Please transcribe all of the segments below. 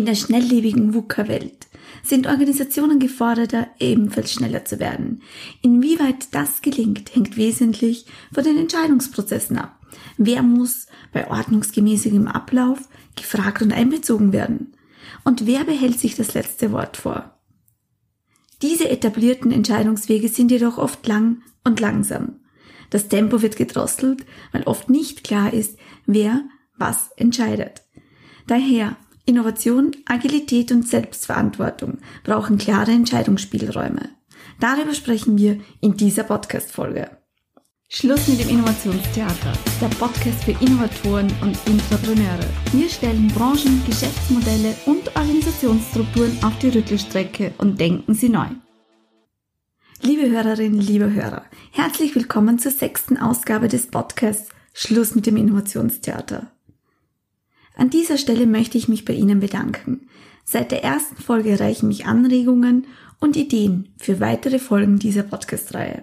In der schnelllebigen VUCA-Welt sind Organisationen geforderter, ebenfalls schneller zu werden. Inwieweit das gelingt, hängt wesentlich von den Entscheidungsprozessen ab. Wer muss bei ordnungsgemäßigem Ablauf gefragt und einbezogen werden? Und wer behält sich das letzte Wort vor? Diese etablierten Entscheidungswege sind jedoch oft lang und langsam. Das Tempo wird gedrosselt, weil oft nicht klar ist, wer was entscheidet. Daher Innovation, Agilität und Selbstverantwortung brauchen klare Entscheidungsspielräume. Darüber sprechen wir in dieser Podcast-Folge. Schluss mit dem Innovationstheater, der Podcast für Innovatoren und Intrapreneure. Wir stellen Branchen, Geschäftsmodelle und Organisationsstrukturen auf die Rüttelstrecke und denken sie neu. Liebe Hörerinnen, liebe Hörer, herzlich willkommen zur sechsten Ausgabe des Podcasts Schluss mit dem Innovationstheater. An dieser Stelle möchte ich mich bei Ihnen bedanken. Seit der ersten Folge erreichen mich Anregungen und Ideen für weitere Folgen dieser Podcast-Reihe.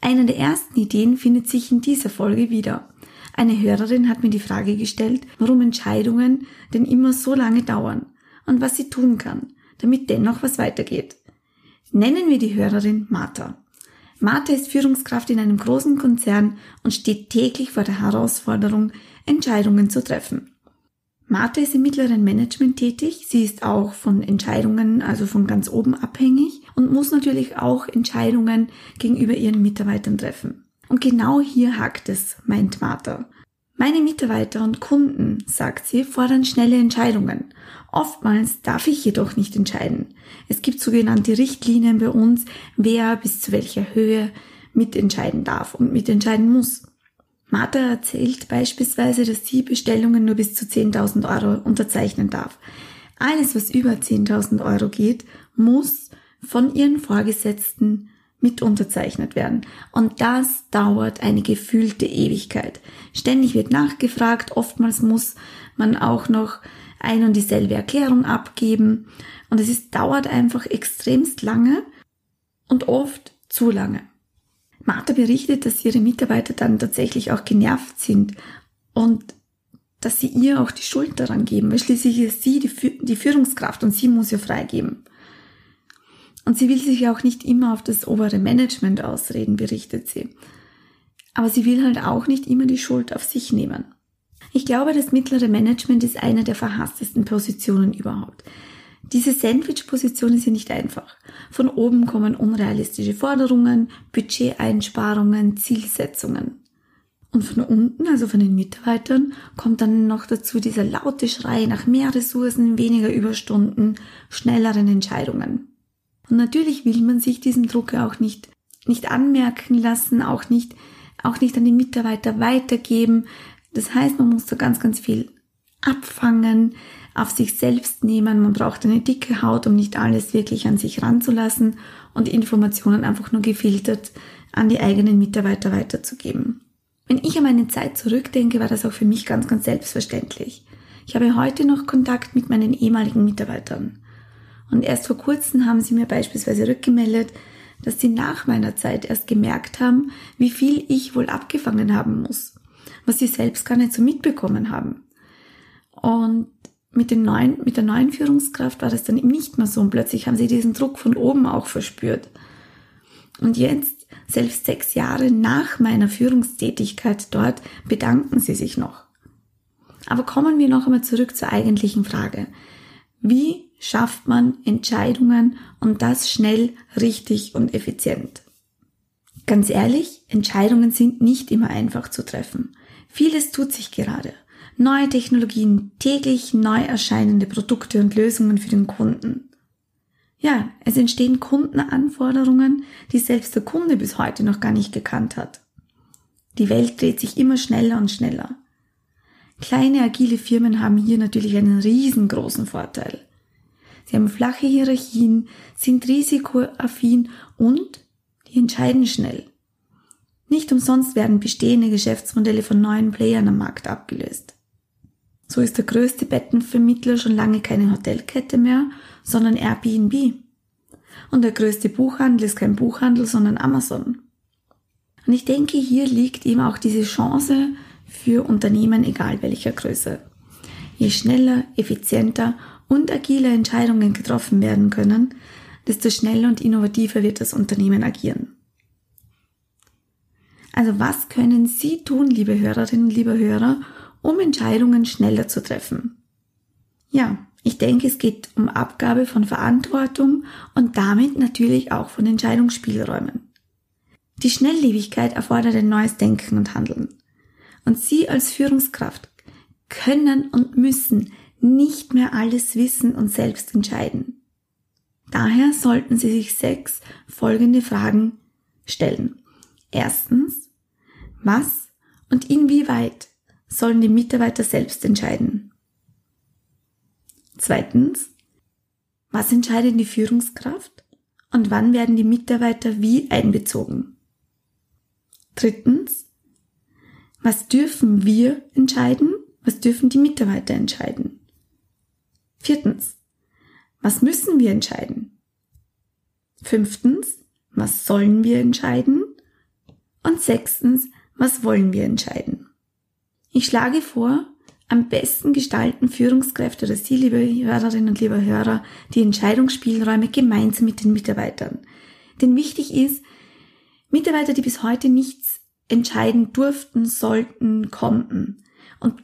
Eine der ersten Ideen findet sich in dieser Folge wieder. Eine Hörerin hat mir die Frage gestellt, warum Entscheidungen denn immer so lange dauern und was sie tun kann, damit dennoch was weitergeht. Nennen wir die Hörerin Martha. Martha ist Führungskraft in einem großen Konzern und steht täglich vor der Herausforderung, Entscheidungen zu treffen. Martha ist im mittleren Management tätig. Sie ist auch von Entscheidungen, also von ganz oben abhängig und muss natürlich auch Entscheidungen gegenüber ihren Mitarbeitern treffen. Und genau hier hakt es, meint Martha. Meine Mitarbeiter und Kunden, sagt sie, fordern schnelle Entscheidungen. Oftmals darf ich jedoch nicht entscheiden. Es gibt sogenannte Richtlinien bei uns, wer bis zu welcher Höhe mitentscheiden darf und mitentscheiden muss. Martha erzählt beispielsweise, dass sie Bestellungen nur bis zu 10.000 Euro unterzeichnen darf. Alles, was über 10.000 Euro geht, muss von ihren Vorgesetzten mit unterzeichnet werden. Und das dauert eine gefühlte Ewigkeit. Ständig wird nachgefragt, oftmals muss man auch noch ein und dieselbe Erklärung abgeben. Und es ist, dauert einfach extremst lange und oft zu lange. Martha berichtet, dass ihre Mitarbeiter dann tatsächlich auch genervt sind und dass sie ihr auch die Schuld daran geben, weil schließlich ist sie die, die Führungskraft und sie muss ja freigeben. Und sie will sich auch nicht immer auf das obere Management ausreden, berichtet sie. Aber sie will halt auch nicht immer die Schuld auf sich nehmen. Ich glaube, das mittlere Management ist eine der verhasstesten Positionen überhaupt. Diese Sandwich-Position ist ja nicht einfach. Von oben kommen unrealistische Forderungen, Budgeteinsparungen, Zielsetzungen. Und von unten, also von den Mitarbeitern, kommt dann noch dazu dieser laute Schrei nach mehr Ressourcen, weniger Überstunden, schnelleren Entscheidungen. Und natürlich will man sich diesen Druck auch nicht, nicht anmerken lassen, auch nicht, auch nicht an die Mitarbeiter weitergeben. Das heißt, man muss da ganz, ganz viel abfangen, auf sich selbst nehmen. Man braucht eine dicke Haut, um nicht alles wirklich an sich ranzulassen und Informationen einfach nur gefiltert an die eigenen Mitarbeiter weiterzugeben. Wenn ich an meine Zeit zurückdenke, war das auch für mich ganz, ganz selbstverständlich. Ich habe heute noch Kontakt mit meinen ehemaligen Mitarbeitern. Und erst vor kurzem haben sie mir beispielsweise rückgemeldet, dass sie nach meiner Zeit erst gemerkt haben, wie viel ich wohl abgefangen haben muss, was sie selbst gar nicht so mitbekommen haben. Und mit, den neuen, mit der neuen Führungskraft war das dann eben nicht mehr so und plötzlich haben sie diesen Druck von oben auch verspürt. Und jetzt, selbst sechs Jahre nach meiner Führungstätigkeit dort, bedanken sie sich noch. Aber kommen wir noch einmal zurück zur eigentlichen Frage. Wie schafft man Entscheidungen und das schnell, richtig und effizient? Ganz ehrlich, Entscheidungen sind nicht immer einfach zu treffen. Vieles tut sich gerade neue Technologien, täglich neu erscheinende Produkte und Lösungen für den Kunden. Ja, es entstehen Kundenanforderungen, die selbst der Kunde bis heute noch gar nicht gekannt hat. Die Welt dreht sich immer schneller und schneller. Kleine agile Firmen haben hier natürlich einen riesengroßen Vorteil. Sie haben flache Hierarchien, sind risikoaffin und die entscheiden schnell. Nicht umsonst werden bestehende Geschäftsmodelle von neuen Playern am Markt abgelöst. So ist der größte Bettenvermittler schon lange keine Hotelkette mehr, sondern Airbnb. Und der größte Buchhandel ist kein Buchhandel, sondern Amazon. Und ich denke, hier liegt eben auch diese Chance für Unternehmen, egal welcher Größe. Je schneller, effizienter und agile Entscheidungen getroffen werden können, desto schneller und innovativer wird das Unternehmen agieren. Also was können Sie tun, liebe Hörerinnen und liebe Hörer, um Entscheidungen schneller zu treffen? Ja, ich denke, es geht um Abgabe von Verantwortung und damit natürlich auch von Entscheidungsspielräumen. Die Schnelllebigkeit erfordert ein neues Denken und Handeln. Und Sie als Führungskraft können und müssen nicht mehr alles wissen und selbst entscheiden. Daher sollten Sie sich sechs folgende Fragen stellen. Erstens, was und inwieweit sollen die Mitarbeiter selbst entscheiden? Zweitens, was entscheidet die Führungskraft und wann werden die Mitarbeiter wie einbezogen? Drittens, was dürfen wir entscheiden? Was dürfen die Mitarbeiter entscheiden? Viertens, was müssen wir entscheiden? Fünftens, was sollen wir entscheiden? Und sechstens, was wollen wir entscheiden? Ich schlage vor, am besten gestalten Führungskräfte oder Sie, liebe Hörerinnen und liebe Hörer, die Entscheidungsspielräume gemeinsam mit den Mitarbeitern. Denn wichtig ist, Mitarbeiter, die bis heute nichts entscheiden durften, sollten, konnten. Und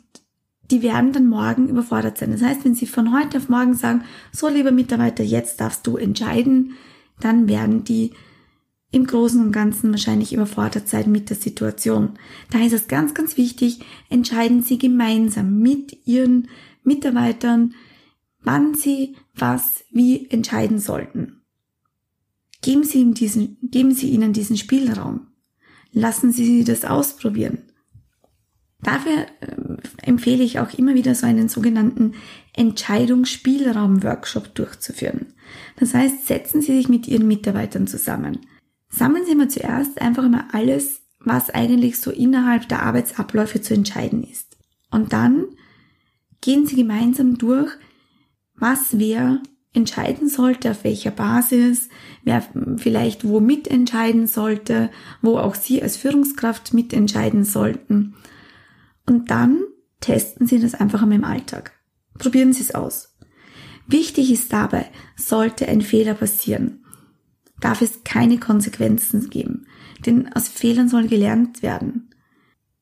die werden dann morgen überfordert sein. Das heißt, wenn Sie von heute auf morgen sagen, so lieber Mitarbeiter, jetzt darfst du entscheiden, dann werden die im Großen und Ganzen wahrscheinlich überfordert sein mit der Situation. Da ist es ganz, ganz wichtig, entscheiden Sie gemeinsam mit Ihren Mitarbeitern, wann Sie was wie entscheiden sollten. Geben Sie, ihm diesen, geben Sie ihnen diesen Spielraum. Lassen Sie sie das ausprobieren. Dafür äh, empfehle ich auch immer wieder so einen sogenannten Entscheidungsspielraum-Workshop durchzuführen. Das heißt, setzen Sie sich mit Ihren Mitarbeitern zusammen. Sammeln Sie mal zuerst einfach mal alles, was eigentlich so innerhalb der Arbeitsabläufe zu entscheiden ist. Und dann gehen Sie gemeinsam durch, was wer entscheiden sollte, auf welcher Basis, wer vielleicht wo mitentscheiden sollte, wo auch Sie als Führungskraft mitentscheiden sollten. Und dann testen Sie das einfach einmal im Alltag. Probieren Sie es aus. Wichtig ist dabei, sollte ein Fehler passieren, darf es keine Konsequenzen geben, denn aus Fehlern soll gelernt werden.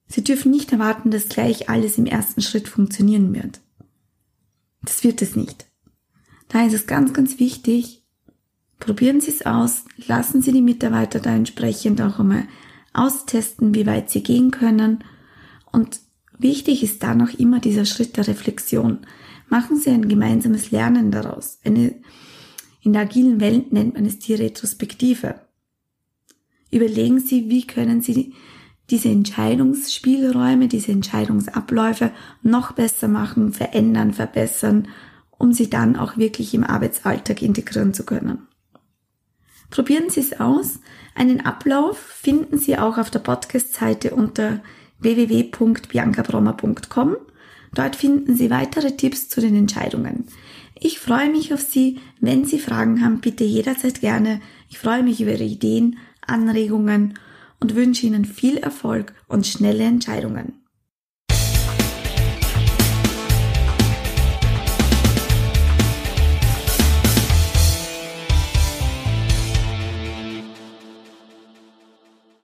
Sie dürfen nicht erwarten, dass gleich alles im ersten Schritt funktionieren wird. Das wird es nicht. Da ist es ganz, ganz wichtig, probieren Sie es aus, lassen Sie die Mitarbeiter da entsprechend auch einmal austesten, wie weit sie gehen können. Und wichtig ist dann auch immer dieser Schritt der Reflexion. Machen Sie ein gemeinsames Lernen daraus, eine in der agilen Welt nennt man es die Retrospektive. Überlegen Sie, wie können Sie diese Entscheidungsspielräume, diese Entscheidungsabläufe noch besser machen, verändern, verbessern, um sie dann auch wirklich im Arbeitsalltag integrieren zu können. Probieren Sie es aus. Einen Ablauf finden Sie auch auf der Podcast-Seite unter www.biancabrommer.com. Dort finden Sie weitere Tipps zu den Entscheidungen. Ich freue mich auf Sie. Wenn Sie Fragen haben, bitte jederzeit gerne. Ich freue mich über Ihre Ideen, Anregungen und wünsche Ihnen viel Erfolg und schnelle Entscheidungen.